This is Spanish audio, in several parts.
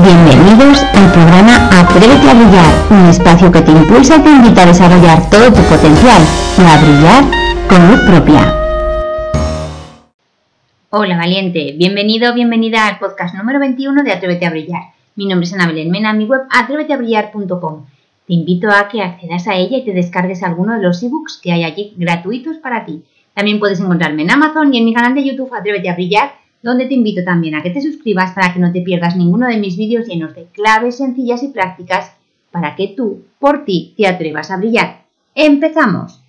Bienvenidos al programa Atrévete a brillar, un espacio que te impulsa y te invita a desarrollar todo tu potencial y a brillar con luz propia. Hola valiente, bienvenido o bienvenida al podcast número 21 de Atrévete a brillar. Mi nombre es Ana Belén Mena, mi web atréveteabrillar.com. Te invito a que accedas a ella y te descargues alguno de los ebooks que hay allí gratuitos para ti. También puedes encontrarme en Amazon y en mi canal de YouTube Atrévete a brillar donde te invito también a que te suscribas para que no te pierdas ninguno de mis vídeos llenos de claves sencillas y prácticas para que tú, por ti, te atrevas a brillar. ¡Empezamos!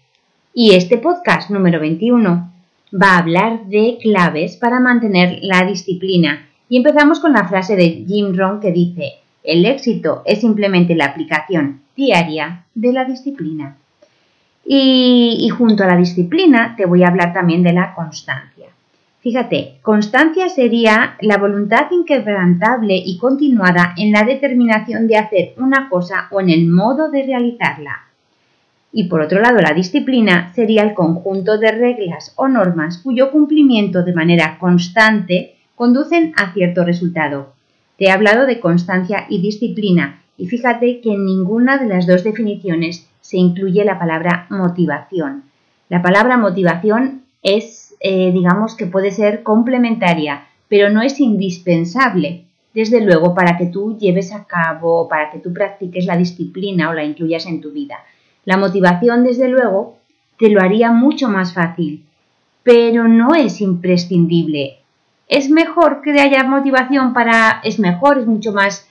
Y este podcast número 21 va a hablar de claves para mantener la disciplina. Y empezamos con la frase de Jim Rohn que dice, el éxito es simplemente la aplicación diaria de la disciplina. Y, y junto a la disciplina te voy a hablar también de la constancia. Fíjate, constancia sería la voluntad inquebrantable y continuada en la determinación de hacer una cosa o en el modo de realizarla. Y por otro lado, la disciplina sería el conjunto de reglas o normas cuyo cumplimiento de manera constante conducen a cierto resultado. Te he hablado de constancia y disciplina y fíjate que en ninguna de las dos definiciones se incluye la palabra motivación. La palabra motivación es eh, digamos que puede ser complementaria, pero no es indispensable, desde luego, para que tú lleves a cabo, para que tú practiques la disciplina o la incluyas en tu vida. La motivación, desde luego, te lo haría mucho más fácil, pero no es imprescindible. Es mejor que haya motivación para... es mejor, es mucho más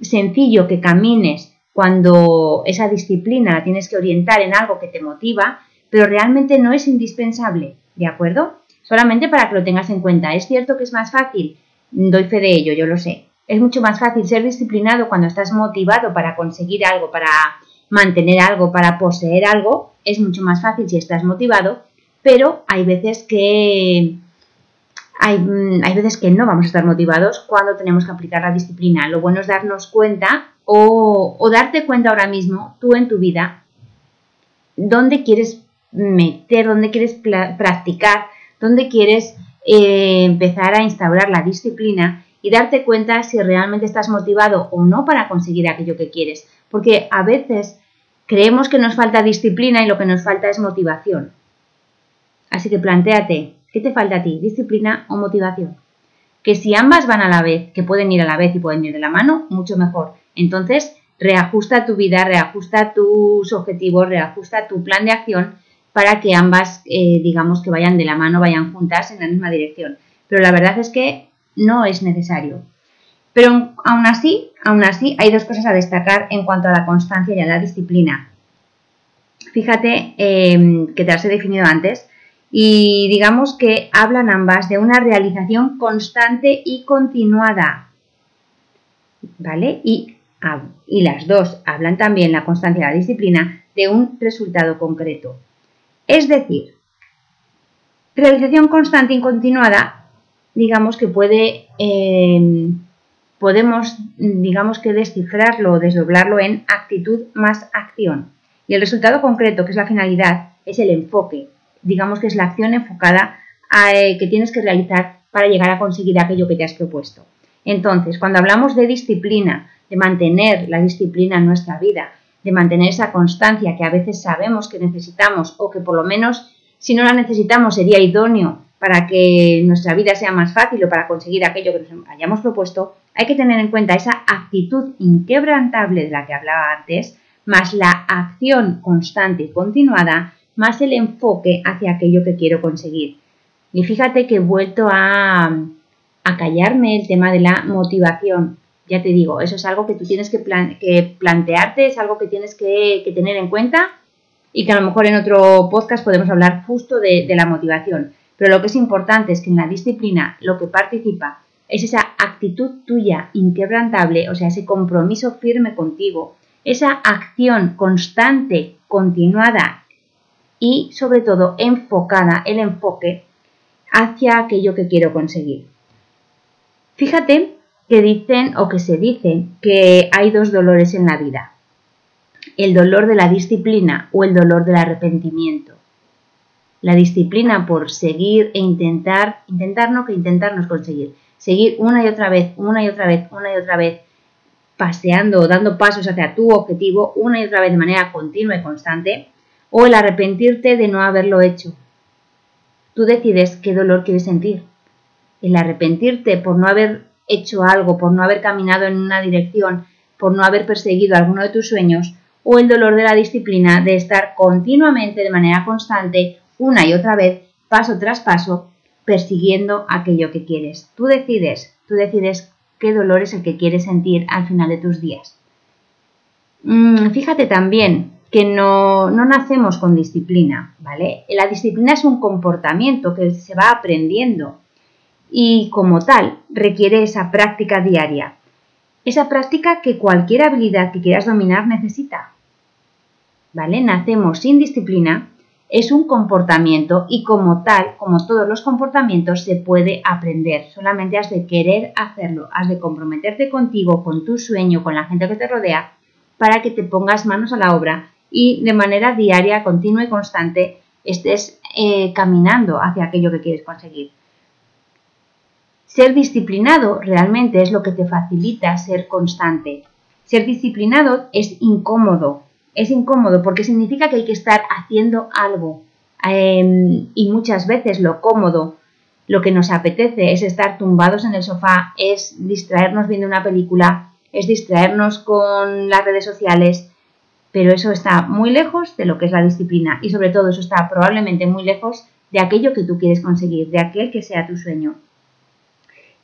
sencillo que camines cuando esa disciplina la tienes que orientar en algo que te motiva, pero realmente no es indispensable. ¿De acuerdo? Solamente para que lo tengas en cuenta. Es cierto que es más fácil, doy fe de ello, yo lo sé. Es mucho más fácil ser disciplinado cuando estás motivado para conseguir algo, para mantener algo, para poseer algo. Es mucho más fácil si estás motivado, pero hay veces que hay, mm, hay, veces que no vamos a estar motivados cuando tenemos que aplicar la disciplina. Lo bueno es darnos cuenta o, o darte cuenta ahora mismo, tú en tu vida, dónde quieres meter, dónde quieres practicar, dónde quieres eh, empezar a instaurar la disciplina y darte cuenta si realmente estás motivado o no para conseguir aquello que quieres. Porque a veces creemos que nos falta disciplina y lo que nos falta es motivación. Así que planteate, ¿qué te falta a ti? ¿Disciplina o motivación? Que si ambas van a la vez, que pueden ir a la vez y pueden ir de la mano, mucho mejor. Entonces, reajusta tu vida, reajusta tus objetivos, reajusta tu plan de acción para que ambas, eh, digamos, que vayan de la mano, vayan juntas en la misma dirección. Pero la verdad es que no es necesario. Pero aún así, aún así, hay dos cosas a destacar en cuanto a la constancia y a la disciplina. Fíjate em, que te las he definido antes y digamos que hablan ambas de una realización constante y continuada. ¿Vale? Y, ah, y las dos hablan también, la constancia y la disciplina, de un resultado concreto. Es decir, realización constante y continuada, digamos que puede, em, podemos, digamos que descifrarlo o desdoblarlo en actitud más acción. Y el resultado concreto, que es la finalidad, es el enfoque, digamos que es la acción enfocada eh, que tienes que realizar para llegar a conseguir aquello que te has propuesto. Entonces, cuando hablamos de disciplina, de mantener la disciplina en nuestra vida, de mantener esa constancia que a veces sabemos que necesitamos o que por lo menos si no la necesitamos sería idóneo para que nuestra vida sea más fácil o para conseguir aquello que nos hayamos propuesto, hay que tener en cuenta esa actitud inquebrantable de la que hablaba antes, más la acción constante y continuada, más el enfoque hacia aquello que quiero conseguir. Y fíjate que he vuelto a, a callarme el tema de la motivación, ya te digo, eso es algo que tú tienes que, plantearte, es algo que tienes que, tener en cuenta y que a lo mejor en otro podcast podemos hablar justo de, de la motivación. Pero lo que es importante es que en la disciplina lo que participa es esa actitud tuya inquebrantable, o sea, ese compromiso firme contigo, esa acción constante, continuada y sobre todo enfocada, el enfoque hacia aquello que quiero conseguir. Fíjate que dicen o que se dice que hay dos dolores en la vida, el dolor de la disciplina o el dolor del arrepentimiento. La disciplina por seguir e intentar, intentar no que intentarnos conseguir, seguir una y otra vez, una y otra vez, una y otra vez, paseando o dando pasos hacia tu objetivo una y otra vez de manera continua y constante, o el arrepentirte de no haberlo hecho. Tú decides qué dolor quieres sentir. El arrepentirte por no haber hecho algo, por no haber caminado en una dirección, por no haber perseguido alguno de tus sueños, o el dolor de la disciplina de estar continuamente de manera constante, una y otra vez, paso tras paso, persiguiendo aquello que quieres. Tú decides, tú decides qué dolor es el que quieres sentir al final de tus días. Mm, fíjate también que no, no nacemos con disciplina, ¿vale? La disciplina es un comportamiento que se va aprendiendo y como tal requiere esa práctica diaria. Esa práctica que cualquier habilidad que quieras dominar necesita. ¿Vale? Nacemos sin disciplina, es un comportamiento y como tal, como todos los comportamientos, se puede aprender. Solamente has de querer hacerlo, has de comprometerte contigo, con tu sueño, con la gente que te rodea, para que te pongas manos a la obra y de manera diaria, continua y constante estés eh, caminando hacia aquello que quieres conseguir. Ser disciplinado realmente es lo que te facilita ser constante. Ser disciplinado es incómodo, es incómodo porque significa que hay que estar haciendo algo. Em, y muchas veces lo cómodo, lo que nos apetece es estar tumbados en el sofá, es distraernos viendo una película, es distraernos con las redes sociales, pero eso está muy lejos de lo que es la disciplina y sobre todo eso está probablemente muy lejos de aquello que tú quieres conseguir, de aquel que sea tu sueño.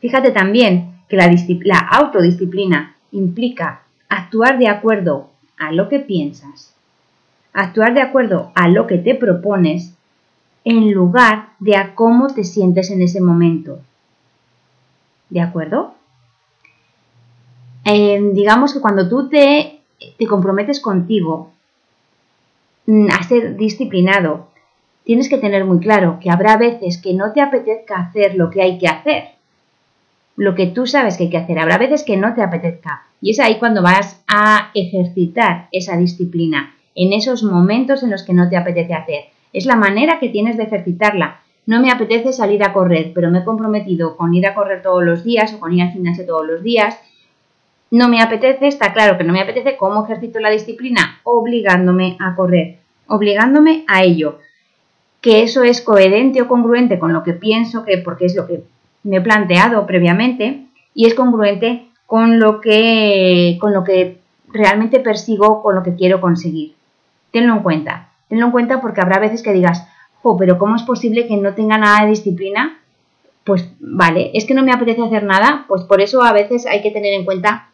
Fíjate también que la, autodisciplina implica actuar de acuerdo a lo que piensas, actuar de acuerdo a lo que te propones, en lugar de a cómo te sientes en ese momento. ¿De acuerdo? Eh, digamos que cuando tú te, te comprometes contigo mm, a ser disciplinado, tienes que tener muy claro que habrá veces que no te apetezca hacer lo que hay que hacer lo que tú sabes que hay que hacer. Habrá veces que no te apetezca. Y es ahí cuando vas a ejercitar esa disciplina, en esos momentos en los que no te apetece hacer. Es la manera que tienes de ejercitarla. No me apetece salir a correr, pero me he comprometido con ir a correr todos los días o con ir al gimnasio todos los días. No me apetece, está claro que no me apetece. ¿Cómo ejercito la disciplina? Obligándome a correr, obligándome a ello. Que eso es coherente o congruente con lo que pienso que, porque es lo que me he planteado previamente y es congruente con lo que, con lo que realmente persigo, con lo que quiero conseguir. Tenlo en cuenta. Tenlo en cuenta porque habrá veces que digas, oh, pero ¿cómo es posible que no tenga nada de disciplina? Pues vale, es que no me apetece hacer nada, pues por eso a veces hay que tener en cuenta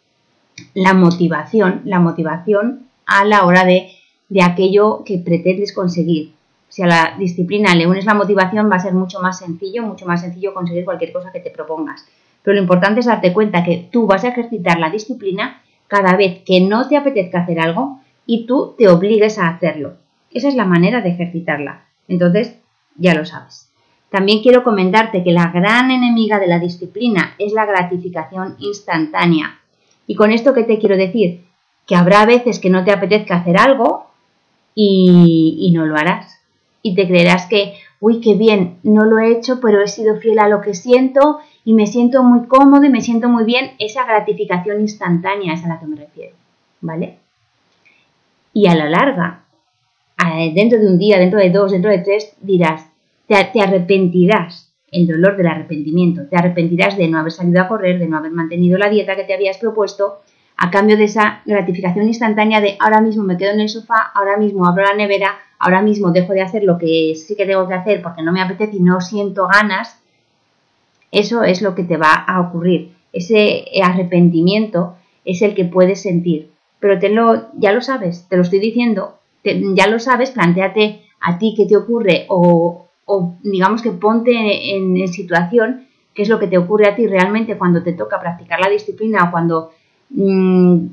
la motivación, la motivación a la hora de, de aquello que pretendes conseguir si a la disciplina le unes la motivación, va a ser mucho más sencillo, mucho más sencillo conseguir cualquier cosa que te propongas. Pero lo importante es darte cuenta que tú vas a ejercitar la disciplina cada vez que no te apetezca hacer algo y tú te obligues a hacerlo. Esa es la manera de ejercitarla. Entonces, ya lo sabes. También quiero comentarte que la gran enemiga de la disciplina es la gratificación instantánea. Y con esto, ¿qué te quiero decir? Que habrá veces que no te apetezca hacer algo y, y no lo harás y te creerás que, uy, qué bien, no lo he hecho, pero he sido fiel a lo que siento y me siento muy cómodo y me siento muy bien. Esa gratificación instantánea es a la que me refiero, ¿vale? Y a la larga, dentro de un día, dentro de dos, dentro de tres, dirás, te, te arrepentirás el dolor del arrepentimiento. Te arrepentirás de no haber salido a correr, de no haber mantenido la dieta que te habías propuesto, a cambio de esa gratificación instantánea de ahora mismo me quedo en el sofá, ahora mismo abro la nevera, ahora mismo dejo de hacer lo que sí que tengo que hacer porque no me apetece y no siento ganas, eso es lo que te va a ocurrir. Ese arrepentimiento es el que puedes sentir. Pero tenlo, ya lo sabes, te lo estoy diciendo, ya lo sabes, planteate a ti qué te ocurre o, digamos que ponte en, situación qué es lo que te ocurre a ti realmente cuando te toca practicar la disciplina o cuando mm,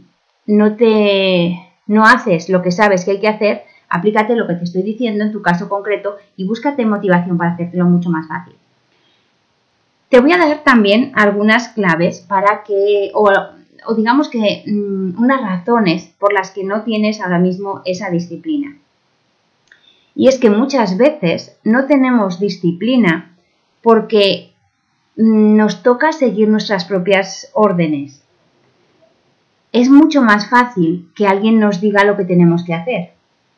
no te no haces lo que sabes que hay que hacer Aplícate lo que te estoy diciendo en tu caso concreto y búscate motivación para hacértelo mucho más fácil. Te voy a dar también algunas claves para que, o, digamos que mm, unas razones por las que no tienes ahora mismo esa disciplina. Y es que muchas veces no tenemos disciplina porque mm, nos toca seguir nuestras propias órdenes. Es mucho más fácil que alguien nos diga lo que tenemos que hacer.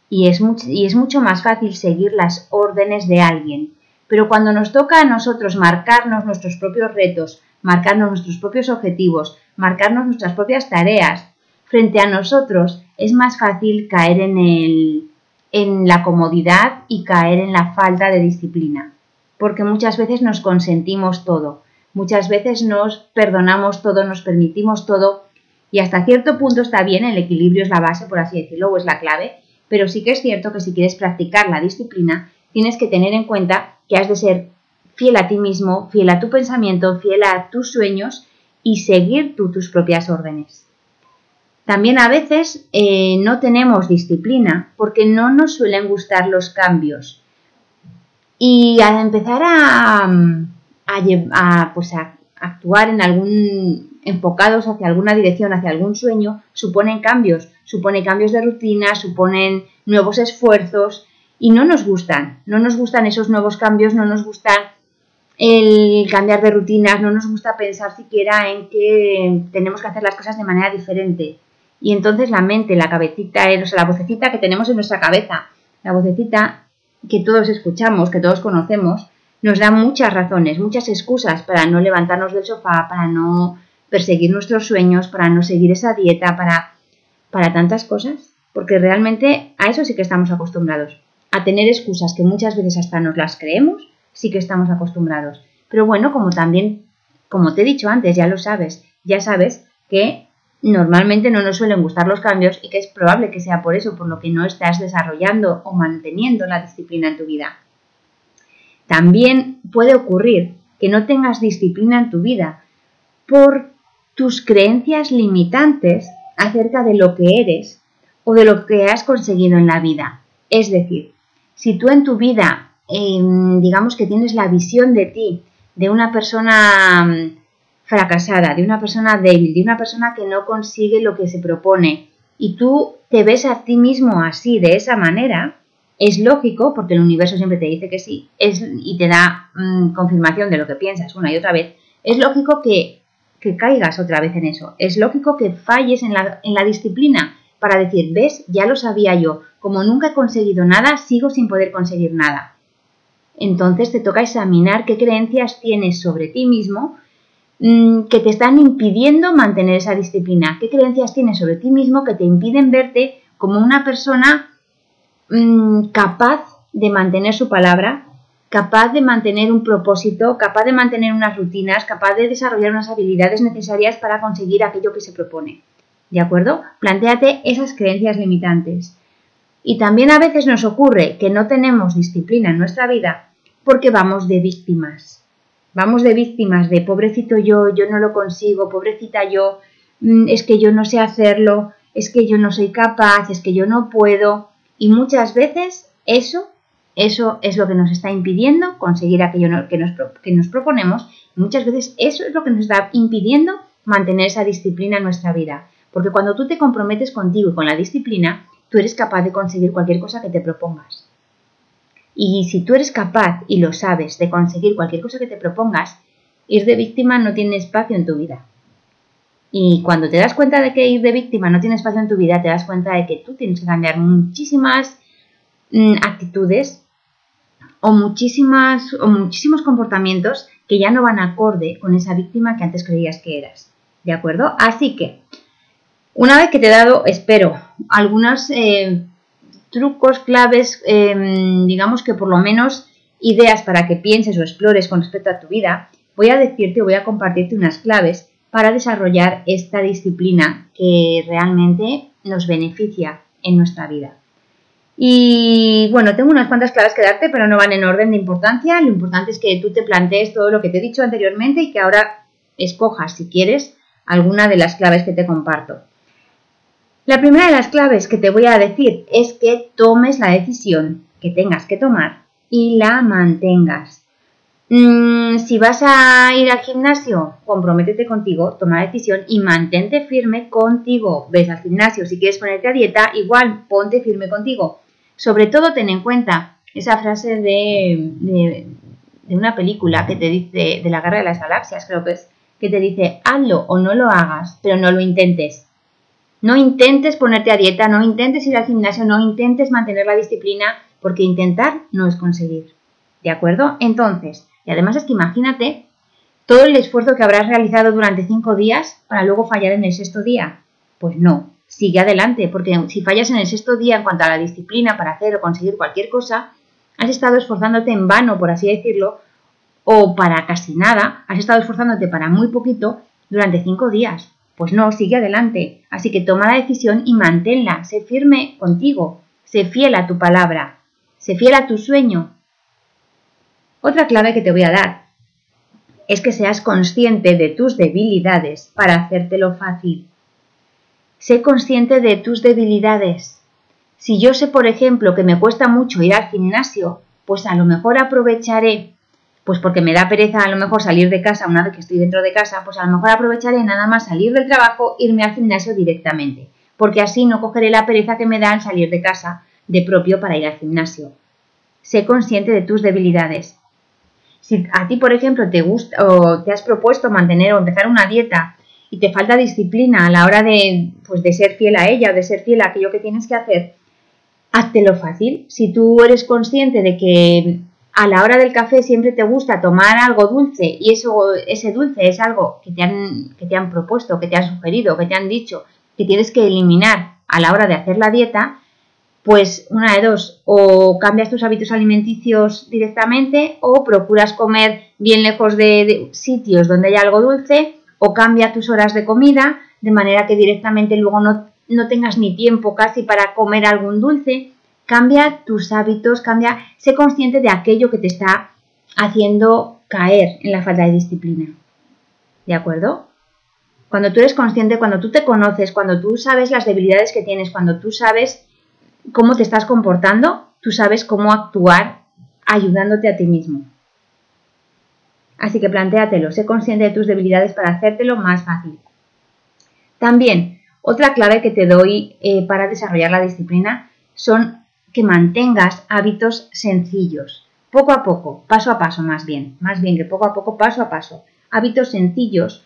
Y es, y es mucho más fácil seguir las órdenes de alguien. Pero cuando nos toca a nosotros marcarnos nuestros propios retos, marcarnos nuestros propios objetivos, marcarnos nuestras propias tareas, frente a nosotros es más fácil caer en, el, en la comodidad y caer en la falta de disciplina. Porque muchas veces nos consentimos todo, muchas veces nos perdonamos todo, nos permitimos todo y hasta cierto punto está bien, el equilibrio es la base, por así decirlo, o es la clave, pero sí que es cierto que si quieres practicar la disciplina, tienes que tener en cuenta que has de ser fiel a ti mismo, fiel a tu pensamiento, fiel a tus sueños y seguir tú tus propias órdenes. También a veces eh, no tenemos disciplina porque no nos suelen gustar los cambios. Y al empezar a, a, pues a actuar en algún enfocados hacia alguna dirección, hacia algún sueño, suponen cambios, supone cambios de rutina, suponen nuevos esfuerzos y no nos gustan, no nos gustan esos nuevos cambios, no nos gusta el cambiar de rutinas, no nos gusta pensar siquiera en que tenemos que hacer las cosas de manera diferente. Y entonces la mente, la cabecita, o sea, la vocecita que tenemos en nuestra cabeza, la vocecita que todos escuchamos, que todos conocemos, nos da muchas razones, muchas excusas para no levantarnos del sofá, para no perseguir nuestros sueños, para no seguir esa dieta, para, para tantas cosas, porque realmente a eso sí que estamos acostumbrados, a tener excusas que muchas veces hasta nos las creemos, sí que estamos acostumbrados. Pero bueno, como también, como te he dicho antes, ya lo sabes, ya sabes que normalmente no nos suelen gustar los cambios y que es probable que sea por eso, por lo que no estás desarrollando o manteniendo la disciplina en tu vida. También puede ocurrir que no tengas disciplina en tu vida por tus creencias limitantes acerca de lo que eres o de lo que has conseguido en la vida. Es decir, si tú en tu vida, em, digamos que tienes la visión de ti, de una persona mm, fracasada, de una persona débil, de una persona que no consigue lo que se propone, y tú te ves a ti mismo así, de esa manera, es lógico, porque el universo siempre te dice que sí, es, y te da mm, confirmación de lo que piensas una y otra vez, es lógico que, que, caigas otra vez en eso, es lógico que falles en la, en la disciplina para decir, ves, ya lo sabía yo, como nunca he conseguido nada, sigo sin poder conseguir nada. Entonces te toca examinar qué creencias tienes sobre ti mismo mm, que te están impidiendo mantener esa disciplina, qué creencias tienes sobre ti mismo que te impiden verte como una persona Mm, capaz de mantener su palabra, capaz de mantener un propósito, capaz de mantener unas rutinas, capaz de desarrollar unas habilidades necesarias para conseguir aquello que se propone. ¿De acuerdo? Plantéate esas creencias limitantes. Y también a veces nos ocurre que no tenemos disciplina en nuestra vida porque vamos de víctimas. Vamos de víctimas de pobrecito yo, yo no lo consigo, pobrecita yo, mm, es que yo no sé hacerlo, es que yo no soy capaz, es que yo no puedo. Y muchas veces eso, eso es lo que nos está impidiendo conseguir aquello que nos, que nos proponemos. Y muchas veces eso es lo que nos está impidiendo mantener esa disciplina en nuestra vida. Porque cuando tú te comprometes contigo y con la disciplina, tú eres capaz de conseguir cualquier cosa que te propongas. Y si tú eres capaz y lo sabes de conseguir cualquier cosa que te propongas, ir de víctima no tiene espacio en tu vida. Y cuando te das cuenta de que ir de víctima no tiene espacio en tu vida, te das cuenta de que tú tienes que cambiar muchísimas mm, actitudes o, muchísimas, o muchísimos comportamientos que ya no van acorde con esa víctima que antes creías que eras. ¿De acuerdo? Así que, una vez que te he dado, espero, algunos eh, trucos, claves, em, digamos que por lo menos ideas para que pienses o explores con respecto a tu vida, voy a decirte, voy a compartirte unas claves para desarrollar esta disciplina que realmente nos beneficia en nuestra vida. Y bueno, tengo unas cuantas claves que darte, pero no van en orden de importancia. Lo importante es que tú te plantees todo lo que te he dicho anteriormente y que ahora escojas, si quieres, alguna de las claves que te comparto. La primera de las claves que te voy a decir es que tomes la decisión que tengas que tomar y la mantengas. Mm, si vas a ir al gimnasio, comprométete contigo, toma la decisión y mantente firme contigo. Ves al gimnasio, si quieres ponerte a dieta, igual ponte firme contigo. Sobre todo ten en cuenta esa frase de, de, una película que te dice, de la guerra de las galaxias, creo que es, que te dice, hazlo o no lo hagas, pero no lo intentes. No intentes ponerte a dieta, no intentes ir al gimnasio, no intentes mantener la disciplina, porque intentar no es conseguir. ¿De acuerdo? Entonces, y además es que imagínate todo el esfuerzo que habrás realizado durante cinco días para luego fallar en el sexto día. Pues no, sigue adelante, porque si fallas en el sexto día en cuanto a la disciplina para hacer o conseguir cualquier cosa, has estado esforzándote en vano, por así decirlo, o para casi nada, has estado esforzándote para muy poquito durante cinco días. Pues no, sigue adelante. Así que toma la decisión y manténla. Sé firme contigo. Sé fiel a tu palabra. Sé fiel a tu sueño. Otra clave que te voy a dar es que seas consciente de tus debilidades para hacértelo fácil. Sé consciente de tus debilidades. Si yo sé, por ejemplo, que me cuesta mucho ir al gimnasio, pues a lo mejor aprovecharé pues porque me da pereza a lo mejor salir de casa una vez que estoy dentro de casa, pues a lo mejor aprovecharé nada más salir del trabajo, irme al gimnasio directamente, porque así no cogeré la pereza que me da al salir de casa de propio para ir al gimnasio. Sé consciente de tus debilidades. Si a ti, por ejemplo, te gusta o te has propuesto mantener o empezar una dieta y te falta disciplina a la hora de, pues, de ser fiel a ella o de ser fiel a aquello que tienes que hacer, lo fácil. Si tú eres consciente de que a la hora del café siempre te gusta tomar algo dulce y eso, ese dulce es algo que te, han, que te han propuesto, que te han sugerido, que te han dicho que tienes que eliminar a la hora de hacer la dieta, pues una de dos, o cambias tus hábitos alimenticios directamente o procuras comer bien lejos de, sitios donde haya algo dulce o cambia tus horas de comida de manera que directamente luego no, no tengas ni tiempo casi para comer algún dulce Cambia tus hábitos, cambia, sé consciente de aquello que te está haciendo caer en la falta de disciplina. ¿De acuerdo? Cuando tú eres consciente, cuando tú te conoces, cuando tú sabes las debilidades que tienes, cuando tú sabes cómo te estás comportando, tú sabes cómo actuar ayudándote a ti mismo. Así que plantéatelo, sé consciente de tus debilidades para hacértelo más fácil. También, otra clave que te doy eh, para desarrollar la disciplina son que mantengas hábitos sencillos, poco a poco, paso a paso más bien, más bien que poco a poco, paso a paso, hábitos sencillos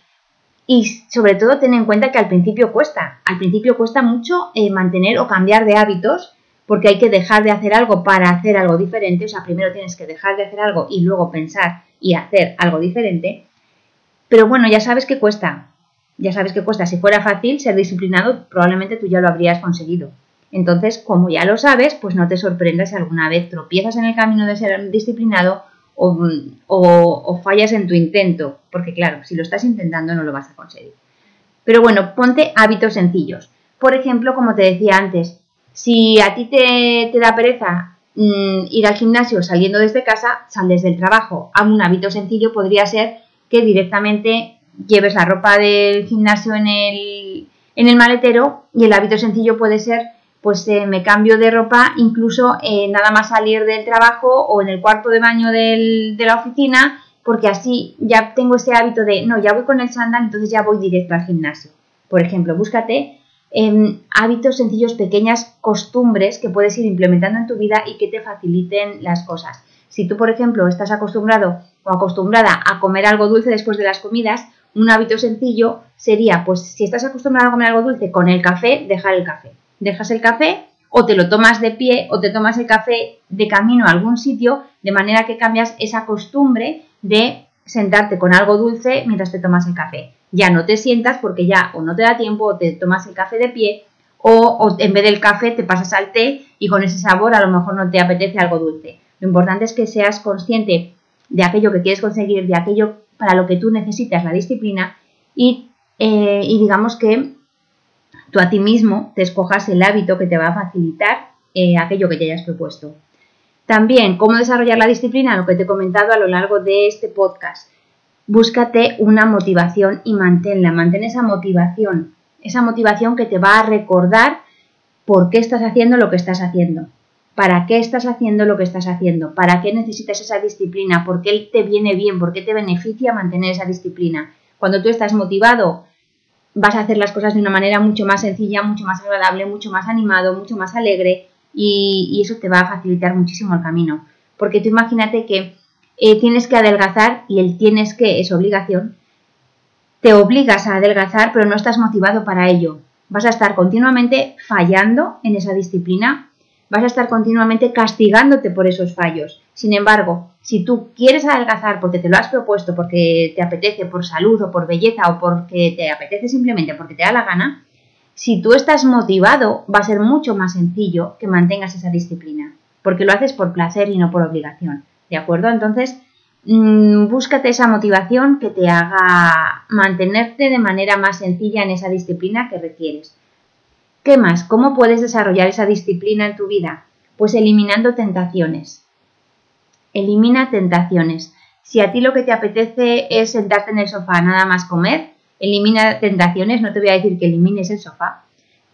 y sobre todo ten en cuenta que al principio cuesta, al principio cuesta mucho eh, mantener o cambiar de hábitos porque hay que dejar de hacer algo para hacer algo diferente, o sea, primero tienes que dejar de hacer algo y luego pensar y hacer algo diferente, pero bueno, ya sabes que cuesta, ya sabes que cuesta, si fuera fácil ser disciplinado, probablemente tú ya lo habrías conseguido. Entonces, como ya lo sabes, pues no te sorprendas si alguna vez tropiezas en el camino de ser disciplinado o, fallas en tu intento, porque claro, si lo estás intentando no lo vas a conseguir. Pero bueno, ponte hábitos sencillos. Por ejemplo, como te decía antes, si a ti te, da pereza mm, ir al gimnasio saliendo desde casa, sal desde el trabajo. A un hábito sencillo podría ser que directamente lleves la ropa del gimnasio en el, en el maletero y el hábito sencillo puede ser pues eh, me cambio de ropa incluso eh, nada más salir del trabajo o en el cuarto de baño de la oficina, porque así ya tengo ese hábito de, no, ya voy con el chándal, entonces ya voy directo al gimnasio. Por ejemplo, búscate em, hábitos sencillos, pequeñas costumbres que puedes ir implementando en tu vida y que te faciliten las cosas. Si tú, por ejemplo, estás acostumbrado o acostumbrada a comer algo dulce después de las comidas, un hábito sencillo sería, pues si estás acostumbrado a comer algo dulce con el café, dejar el café dejas el café o te lo tomas de pie o te tomas el café de camino a algún sitio, de manera que cambias esa costumbre de sentarte con algo dulce mientras te tomas el café. Ya no te sientas porque ya o no te da tiempo o te tomas el café de pie o, en vez del café te pasas al té y con ese sabor a lo mejor no te apetece algo dulce. Lo importante es que seas consciente de aquello que quieres conseguir, de aquello para lo que tú necesitas la disciplina y, eh, digamos que tú a ti mismo te escojas el hábito que te va a facilitar eh, aquello que te hayas propuesto. También, cómo desarrollar la disciplina, lo que te he comentado a lo largo de este podcast. Búscate una motivación y manténla, mantén esa motivación, esa motivación que te va a recordar por qué estás haciendo lo que estás haciendo, para qué estás haciendo lo que estás haciendo, para qué necesitas esa disciplina, por qué te viene bien, por qué te beneficia mantener esa disciplina. Cuando tú estás motivado vas a hacer las cosas de una manera mucho más sencilla, mucho más agradable, mucho más animado, mucho más alegre y, eso te va a facilitar muchísimo el camino. Porque tú imagínate que eh, tienes que adelgazar y el tienes que es obligación, te obligas a adelgazar pero no estás motivado para ello. vas a estar continuamente fallando en esa disciplina, vas a estar continuamente castigándote por esos fallos. Sin embargo, si tú quieres adelgazar porque te lo has propuesto, porque te apetece por salud o por belleza o porque te apetece simplemente porque te da la gana, si tú estás motivado va a ser mucho más sencillo que mantengas esa disciplina, porque lo haces por placer y no por obligación. ¿De acuerdo? Entonces, mmm, búscate esa motivación que te haga mantenerte de manera más sencilla en esa disciplina que requieres. ¿Qué más? ¿Cómo puedes desarrollar esa disciplina en tu vida? Pues eliminando tentaciones. Elimina tentaciones. Si a ti lo que te apetece es sentarte en el sofá nada más comer, elimina tentaciones. No te voy a decir que elimines el sofá,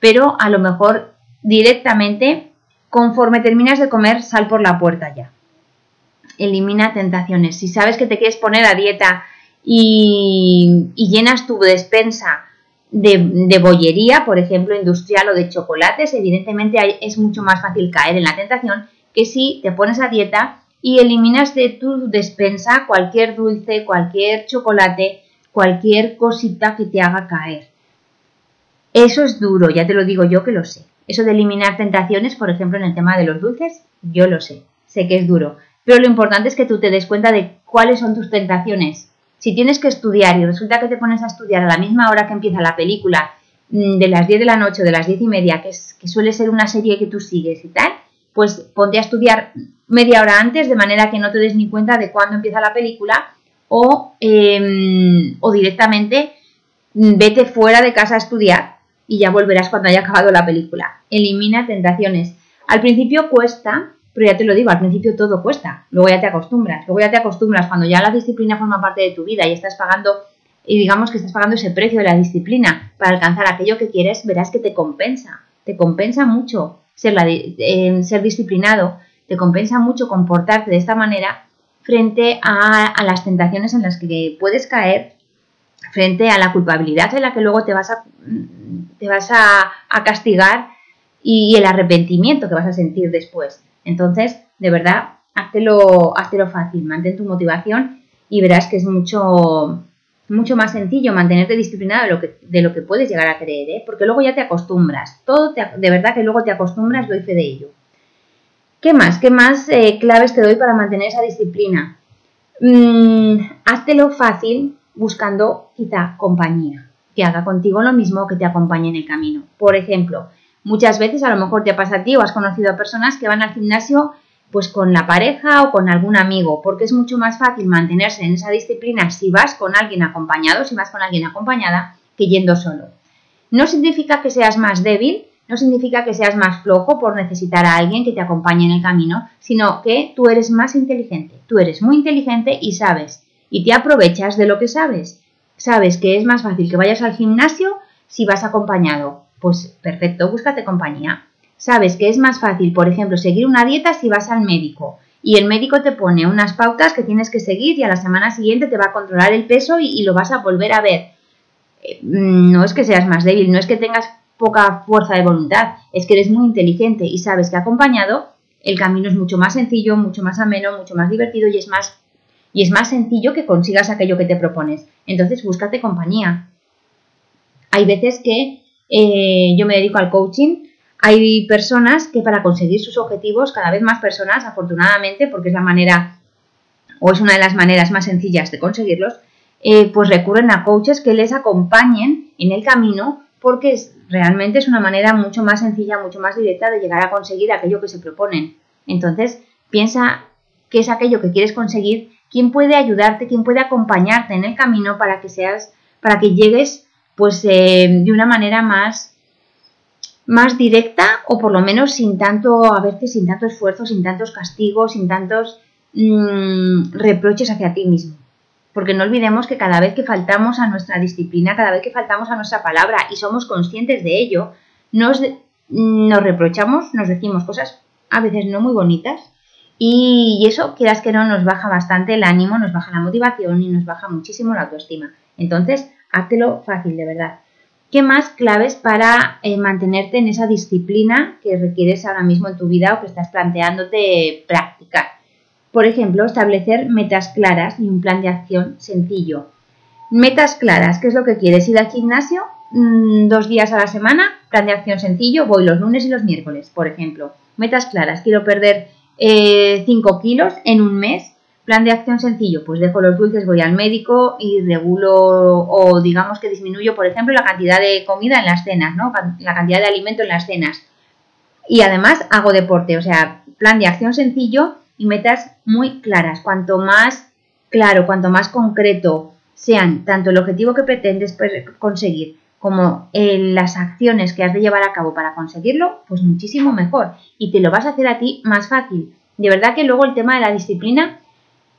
pero a lo mejor directamente, conforme terminas de comer, sal por la puerta ya elimina tentaciones. Si sabes que te quieres poner a dieta y, llenas tu despensa de, bollería, por ejemplo, industrial o de chocolates, evidentemente es mucho más fácil caer en la tentación que si te pones a dieta y eliminas de tu despensa cualquier dulce, cualquier chocolate, cualquier cosita que te haga caer. Eso es duro, ya te lo digo yo que lo sé. Eso de eliminar tentaciones, por ejemplo, en el tema de los dulces, yo lo sé, sé que es duro. Pero lo importante es que tú te des cuenta de cuáles son tus tentaciones. Si tienes que estudiar y resulta que te pones a estudiar a la misma hora que empieza la película, mm, de las 10 de la noche o de las 10 y media, que, es, que suele ser una serie que tú sigues y tal, pues ponte a estudiar media hora antes de manera que no te des ni cuenta de cuándo empieza la película o, em, o directamente mm, vete fuera de casa a estudiar y ya volverás cuando haya acabado la película. Elimina tentaciones. Al principio cuesta, pero ya te lo digo, al principio todo cuesta, luego ya te acostumbras, luego ya te acostumbras, cuando ya la disciplina forma parte de tu vida y estás pagando, y digamos que estás pagando ese precio de la disciplina para alcanzar aquello que quieres, verás que te compensa, te compensa mucho ser, eh, ser disciplinado, te compensa mucho comportarte de esta manera frente a, las tentaciones en las que puedes caer, frente a la culpabilidad en la que luego te vas a, te vas a, a castigar y el arrepentimiento que vas a sentir después. Entonces, de verdad, háztelo, fácil, mantén tu motivación y verás que es mucho, mucho más sencillo mantenerte disciplinado de lo que, de lo que puedes llegar a creer, ¿eh? porque luego ya te acostumbras. Todo de verdad que luego te acostumbras, doy fe de ello. ¿Qué más? ¿Qué más eh, claves te doy para mantener esa disciplina? Mm, háztelo fácil buscando quizá compañía, que haga contigo lo mismo que te acompañe en el camino. Por ejemplo, Muchas veces a lo mejor te pasa a ti o has conocido a personas que van al gimnasio pues con la pareja o con algún amigo, porque es mucho más fácil mantenerse en esa disciplina si vas con alguien acompañado, si vas con alguien acompañada, que yendo solo. No significa que seas más débil, no significa que seas más flojo por necesitar a alguien que te acompañe en el camino, sino que tú eres más inteligente, tú eres muy inteligente y sabes, y te aprovechas de lo que sabes. Sabes que es más fácil que vayas al gimnasio si vas acompañado, pues perfecto, búscate compañía. Sabes que es más fácil, por ejemplo, seguir una dieta si vas al médico y el médico te pone unas pautas que tienes que seguir y a la semana siguiente te va a controlar el peso y, lo vas a volver a ver. Eh, no es que seas más débil, no es que tengas poca fuerza de voluntad, es que eres muy inteligente y sabes que acompañado el camino es mucho más sencillo, mucho más ameno, mucho más divertido y es más y es más sencillo que consigas aquello que te propones. Entonces, búscate compañía. Hay veces que eh, yo me dedico al coaching. Hay personas que para conseguir sus objetivos, cada vez más personas, afortunadamente, porque es la manera o es una de las maneras más sencillas de conseguirlos, eh, pues recurren a coaches que les acompañen en el camino porque realmente es una manera mucho más sencilla, mucho más directa de llegar a conseguir aquello que se proponen. Entonces, piensa qué es aquello que quieres conseguir, quién puede ayudarte, quién puede acompañarte en el camino para que seas, para que llegues pues eh, de una manera más, más directa o por lo menos sin tanto, a veces sin tanto esfuerzo, sin tantos castigos, sin tantos mm, reproches hacia ti mismo. Porque no olvidemos que cada vez que faltamos a nuestra disciplina, cada vez que faltamos a nuestra palabra y somos conscientes de ello, nos, nos reprochamos, nos decimos cosas a veces no muy bonitas y eso, quieras que no, nos baja bastante el ánimo, nos baja la motivación y nos baja muchísimo la autoestima. Entonces, háztelo fácil, de verdad. ¿Qué más claves para eh, mantenerte en esa disciplina que requieres ahora mismo en tu vida o que estás planteándote practicar? Por ejemplo, establecer metas claras y un plan de acción sencillo. Metas claras, ¿qué es lo que quieres? ¿Ir al gimnasio? mm, dos días a la semana, plan de acción sencillo, voy los lunes y los miércoles, por ejemplo. Metas claras, quiero perder 5 eh, kilos en un mes, plan de acción sencillo, pues dejo los dulces, voy al médico y regulo o digamos que disminuyo, por ejemplo, la cantidad de comida en las cenas, ¿no? La cantidad de alimento en las cenas. Y además hago deporte, o sea, plan de acción sencillo y metas muy claras. Cuanto más claro, cuanto más concreto sean tanto el objetivo que pretendes conseguir como eh, las acciones que has de llevar a cabo para conseguirlo, pues muchísimo mejor. Y te lo vas a hacer a ti más fácil. De verdad que luego el tema de la disciplina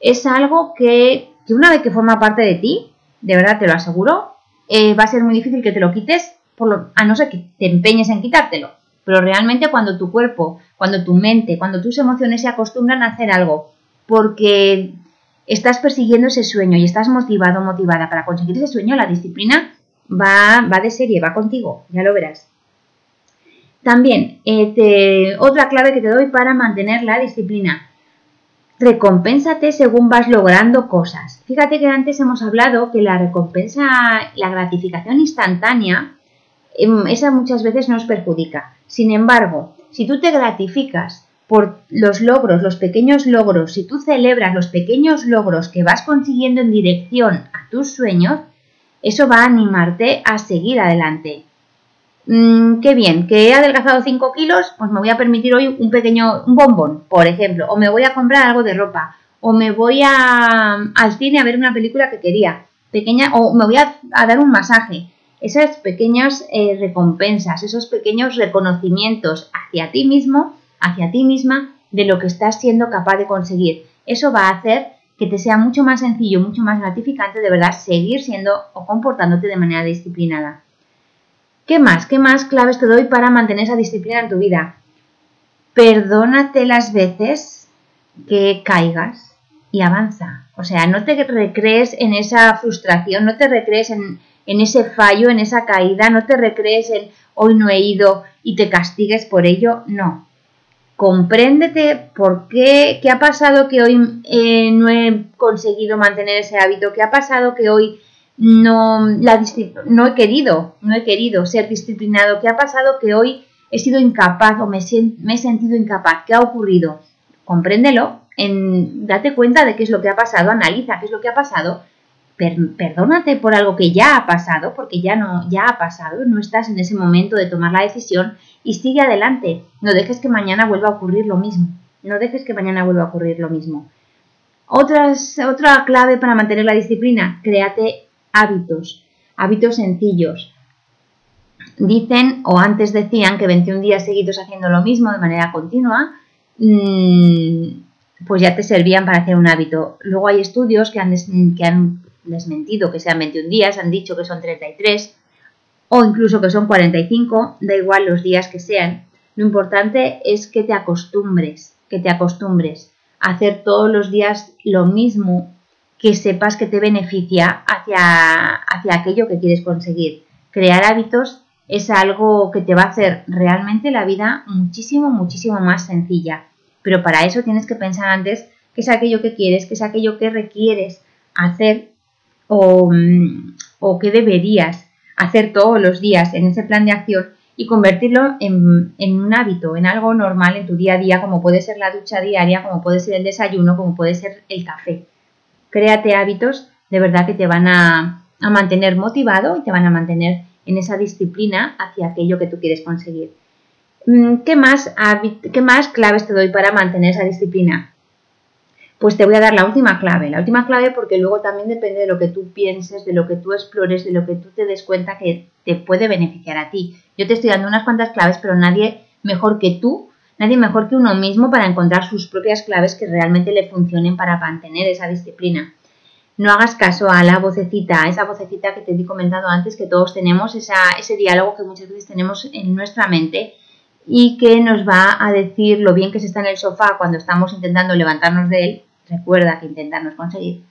es algo que, una vez que forma parte de ti, de verdad te lo aseguro, eh, va a ser muy difícil que te lo quites, por lo, a no ser que te empeñes en quitártelo. Pero realmente cuando tu cuerpo, cuando tu mente, cuando tus emociones se acostumbran a hacer algo porque estás persiguiendo ese sueño y estás motivado motivada para conseguir ese sueño, la disciplina va, va de serie, va contigo, ya lo verás. También, eh, otra clave que te doy para mantener la disciplina. Recompénsate según vas logrando cosas. Fíjate que antes hemos hablado que la recompensa, la gratificación instantánea, em, esa muchas veces nos perjudica. Sin embargo, si tú te gratificas por los logros, los pequeños logros, si tú celebras los pequeños logros que vas consiguiendo en dirección a tus sueños, eso va a animarte a seguir adelante. Mm, qué bien, que he adelgazado 5 kilos, pues me voy a permitir hoy un pequeño un bombón, por ejemplo, o me voy a comprar algo de ropa, o me voy a, al cine a ver una película que quería, pequeña, o me voy a, dar un masaje. Esas pequeñas eh, recompensas, esos pequeños reconocimientos hacia ti mismo, hacia ti misma, de lo que estás siendo capaz de conseguir. Eso va a hacer que te sea mucho más sencillo, mucho más gratificante de verdad seguir siendo o comportándote de manera disciplinada. ¿Qué más? ¿Qué más claves te doy para mantener esa disciplina en tu vida? Perdónate las veces que caigas y avanza. O sea, no te recrees en esa frustración, no te recrees en, en ese fallo, en esa caída, no te recrees en hoy no he ido y te castigues por ello. No, compréndete por qué, qué ha pasado que hoy eh, no he conseguido mantener ese hábito, qué ha pasado que hoy no, la, no he querido, no he querido ser disciplinado, qué ha pasado que hoy he sido incapaz o me, me he sentido incapaz, qué ha ocurrido. Compréndelo, en, date cuenta de qué es lo que ha pasado, analiza qué es lo que ha pasado perdónate por algo que ya ha pasado, porque ya no, ya ha pasado, no estás en ese momento de tomar la decisión y sigue adelante. No dejes que mañana vuelva a ocurrir lo mismo. No dejes que mañana vuelva a ocurrir lo mismo. Otra clave para mantener la disciplina, créate hábitos, hábitos sencillos. Dicen, o antes decían, que 21 días seguidos haciendo lo mismo de manera continua, mm, pues ya te servían para hacer un hábito. Luego hay estudios que han, que han desmentido que sean 21 días, han dicho que son 33 o incluso que son 45, da igual los días que sean. Lo importante es que te acostumbres, que te acostumbres a hacer todos los días lo mismo que sepas que te beneficia hacia, hacia aquello que quieres conseguir. Crear hábitos es algo que te va a hacer realmente la vida muchísimo, muchísimo más sencilla. Pero para eso tienes que pensar antes qué es aquello que quieres, qué es aquello que requieres hacer Mm, o, qué deberías hacer todos los días en ese plan de acción y convertirlo en, un hábito, en algo normal en tu día a día, como puede ser la ducha diaria, como puede ser el desayuno, como puede ser el café. Créate hábitos de verdad que te van a, a mantener motivado y te van a mantener en esa disciplina hacia aquello que tú quieres conseguir. Mm, ¿Qué más, ¿Qué más claves te doy para mantener esa disciplina? Pues te voy a dar la última clave. La última clave porque luego también depende de lo que tú pienses, de lo que tú explores, de lo que tú te des cuenta que te puede beneficiar a ti. Yo te estoy dando unas cuantas claves, pero nadie mejor que tú, nadie mejor que uno mismo para encontrar sus propias claves que realmente le funcionen para mantener esa disciplina. No hagas caso a la vocecita, a esa vocecita que te he comentado antes, que todos tenemos, ese diálogo que muchas veces tenemos en nuestra mente y que nos va a decir lo bien que se está en el sofá cuando estamos intentando levantarnos de él recuerda que intentarnos conseguir.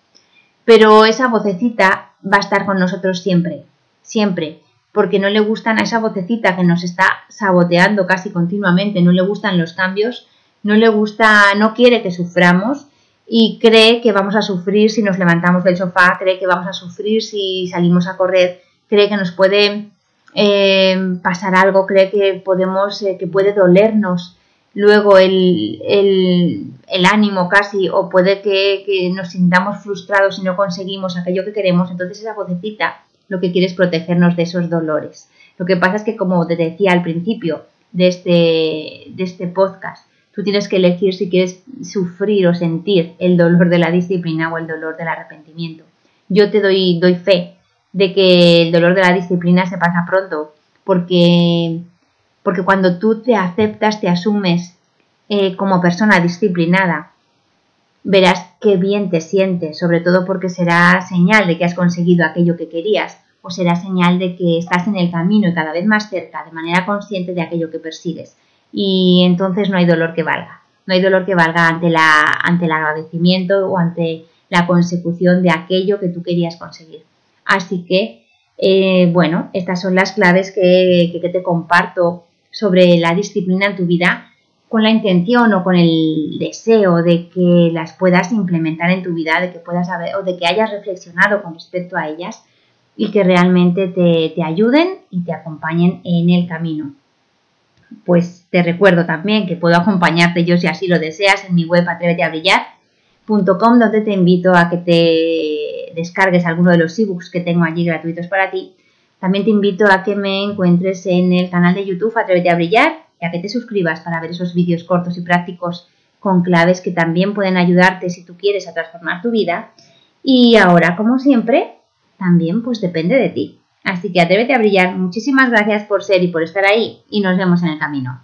Pero esa vocecita va a estar con nosotros siempre, siempre, porque no le gustan a esa vocecita que nos está saboteando casi continuamente, no le gustan los cambios, no le gusta, no quiere que suframos y cree que vamos a sufrir si nos levantamos del sofá, cree que vamos a sufrir si salimos a correr, cree que nos puede eh, pasar algo, cree que podemos, eh, que puede dolernos luego el, el, ánimo casi, o puede que, que, nos sintamos frustrados si no conseguimos aquello que queremos, entonces esa vocecita lo que quiere es protegernos de esos dolores. Lo que pasa es que, como te decía al principio de este, de este podcast, tú tienes que elegir si quieres sufrir o sentir el dolor de la disciplina o el dolor del arrepentimiento. Yo te doy, doy fe de que el dolor de la disciplina se pasa pronto, porque, porque cuando tú te aceptas, te asumes eh, como persona disciplinada, verás qué bien te sientes, sobre todo porque será señal de que has conseguido aquello que querías, o será señal de que estás en el camino y cada vez más cerca, de manera consciente de aquello que persigues. Y entonces no hay dolor que valga. No hay dolor que valga ante, la, ante el agradecimiento o ante la consecución de aquello que tú querías conseguir. Así que, eh, bueno, estas son las claves que, te comparto sobre la disciplina en tu vida con la intención o con el deseo de que las puedas implementar en tu vida, de que puedas saber o de que hayas reflexionado con respecto a ellas y que realmente te, te, ayuden y te acompañen en el camino. Pues te recuerdo también que puedo acompañarte yo si así lo deseas en mi web atreveteabrillar.com donde te invito a que te descargues alguno de los ebooks que tengo allí gratuitos para ti. También te invito a que me encuentres en el canal de YouTube Atrévete a Brillar y a que te suscribas para ver esos vídeos cortos y prácticos con claves que también pueden ayudarte si tú quieres a transformar tu vida. Y ahora, como siempre, también pues depende de ti. Así que atrévete a brillar. Muchísimas gracias por ser y por estar ahí y nos vemos en el camino.